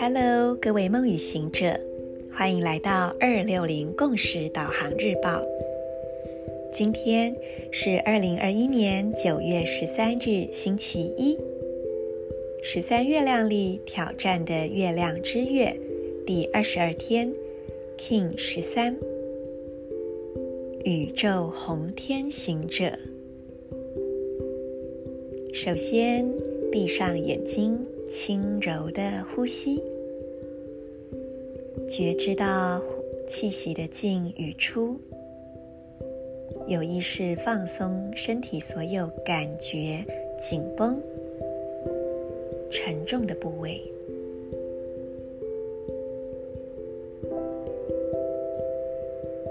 Hello，各位梦与行者，欢迎来到二六零共识导航日报。今天是二零二一年九月十三日，星期一，十三月亮里挑战的月亮之月第二十二天，King 十三，宇宙红天行者。首先，闭上眼睛，轻柔的呼吸，觉知到气息的进与出。有意识放松身体所有感觉紧绷、沉重的部位。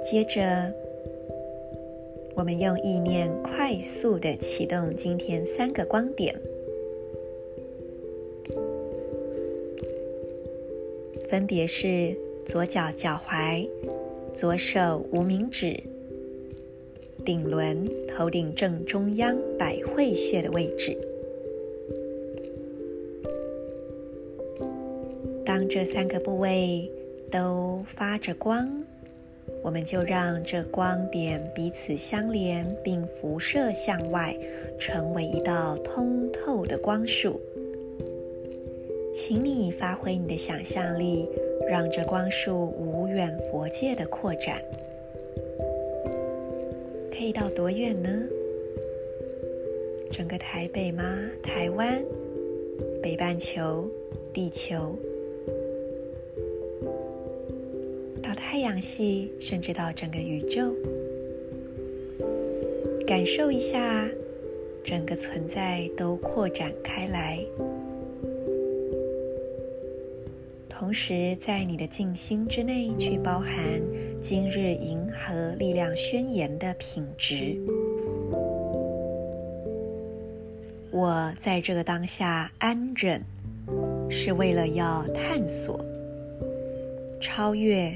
接着，我们用意念快速的启动今天三个光点，分别是左脚脚踝、左手无名指。顶轮头顶正中央百会穴的位置。当这三个部位都发着光，我们就让这光点彼此相连，并辐射向外，成为一道通透的光束。请你发挥你的想象力，让这光束无远佛界的扩展。可以到多远呢？整个台北吗？台湾、北半球、地球，太阳系，甚至到整个宇宙，感受一下整个存在都扩展开来。同时，在你的静心之内，去包含今日银河力量宣言的品质。我在这个当下安忍，是为了要探索、超越、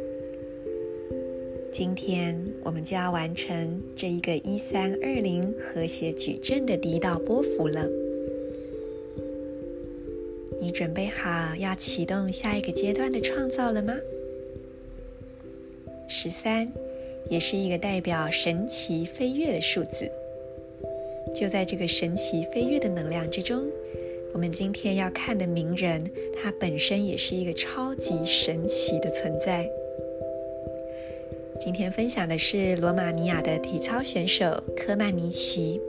今天我们就要完成这一个一三二零和谐矩阵的第一道波幅了。你准备好要启动下一个阶段的创造了吗？十三也是一个代表神奇飞跃的数字。就在这个神奇飞跃的能量之中，我们今天要看的名人，他本身也是一个超级神奇的存在。今天分享的是罗马尼亚的体操选手科曼尼奇，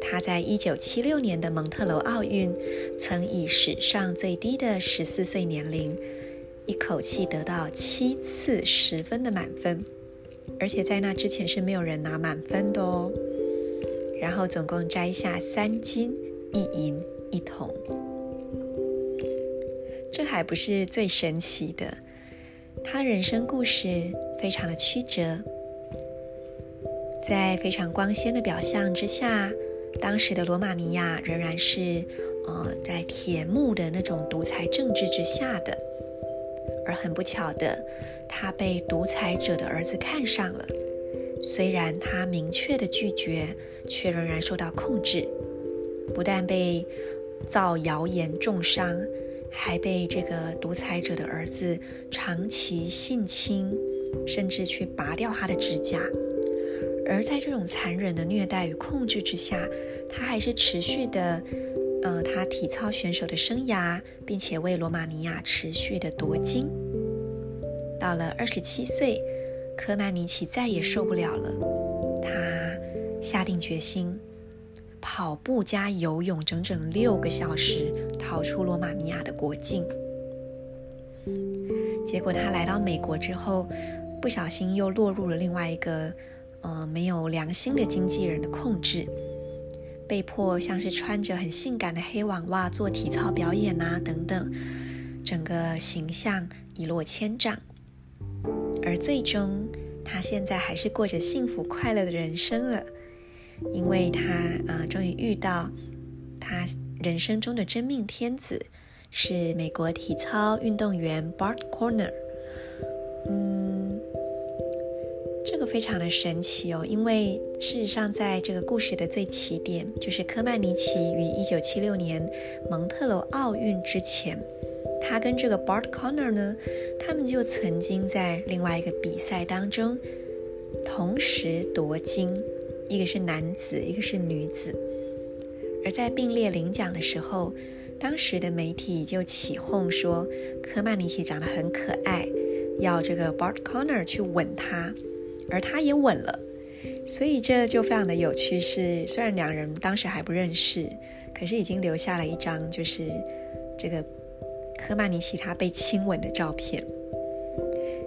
他在一九七六年的蒙特娄奥运，曾以史上最低的十四岁年龄，一口气得到七次十分的满分，而且在那之前是没有人拿满分的哦。然后总共摘下三金一银一铜，这还不是最神奇的。他人生故事非常的曲折，在非常光鲜的表象之下，当时的罗马尼亚仍然是呃在铁幕的那种独裁政治之下的。而很不巧的，他被独裁者的儿子看上了。虽然他明确的拒绝，却仍然受到控制，不但被造谣言重伤，还被这个独裁者的儿子长期性侵，甚至去拔掉他的指甲。而在这种残忍的虐待与控制之下，他还是持续的呃他体操选手的生涯，并且为罗马尼亚持续的夺金。到了二十七岁，科曼尼奇再也受不了了，他下定决心跑步加游泳整整六个小时，逃出罗马尼亚的国境。结果他来到美国之后，不小心又落入了另外一个呃没有良心的经纪人的控制，被迫像是穿着很性感的黑网袜做体操表演啊等等，整个形象一落千丈。而最终，他现在还是过着幸福快乐的人生了，因为他呃终于遇到他人生中的真命天子。是美国体操运动员 Bart Corner 嗯，这个非常的神奇哦，因为事实上，在这个故事的最起点，就是科曼尼奇于一九七六年蒙特娄奥运之前，他跟这个 Bart Conner 呢，他们就曾经在另外一个比赛当中同时夺金，一个是男子，一个是女子，而在并列领奖的时候。当时的媒体就起哄说，科曼尼奇长得很可爱，要这个 Bart Conner 去吻他，而他也吻了，所以这就非常的有趣。是虽然两人当时还不认识，可是已经留下了一张就是这个科曼尼奇他被亲吻的照片。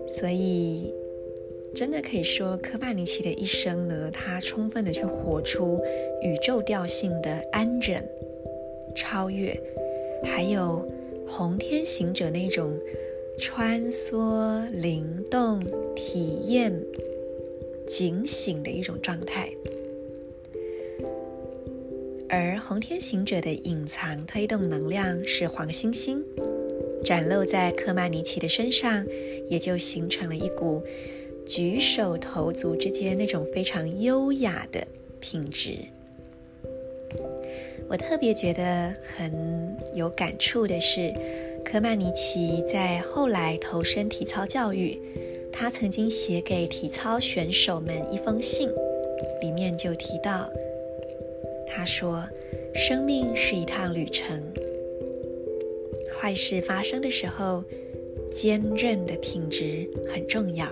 所以真的可以说，科曼尼奇的一生呢，他充分的去活出宇宙调性的安忍、超越。还有红天行者那种穿梭、灵动、体验、警醒的一种状态，而红天行者的隐藏推动能量是黄星星，展露在科曼尼奇的身上，也就形成了一股举手投足之间那种非常优雅的品质。我特别觉得很有感触的是，科曼尼奇在后来投身体操教育，他曾经写给体操选手们一封信，里面就提到，他说：“生命是一趟旅程，坏事发生的时候，坚韧的品质很重要，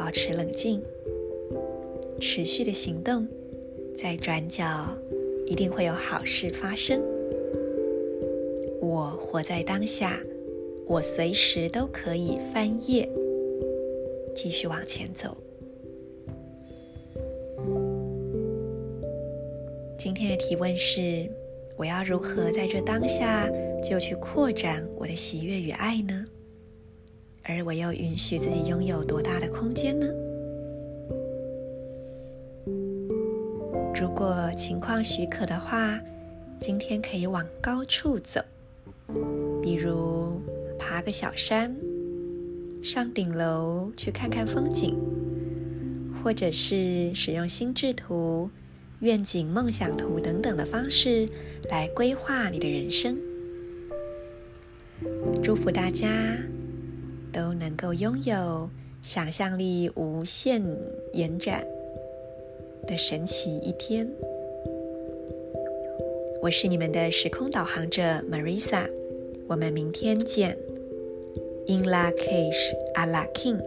保持冷静，持续的行动，在转角。”一定会有好事发生。我活在当下，我随时都可以翻页，继续往前走。今天的提问是：我要如何在这当下就去扩展我的喜悦与爱呢？而我又允许自己拥有多大的空间呢？如果情况许可的话，今天可以往高处走，比如爬个小山，上顶楼去看看风景，或者是使用心智图、愿景梦想图等等的方式来规划你的人生。祝福大家都能够拥有想象力无限延展的神奇一天，我是你们的时空导航者 Marisa，我们明天见。In la cage, a la king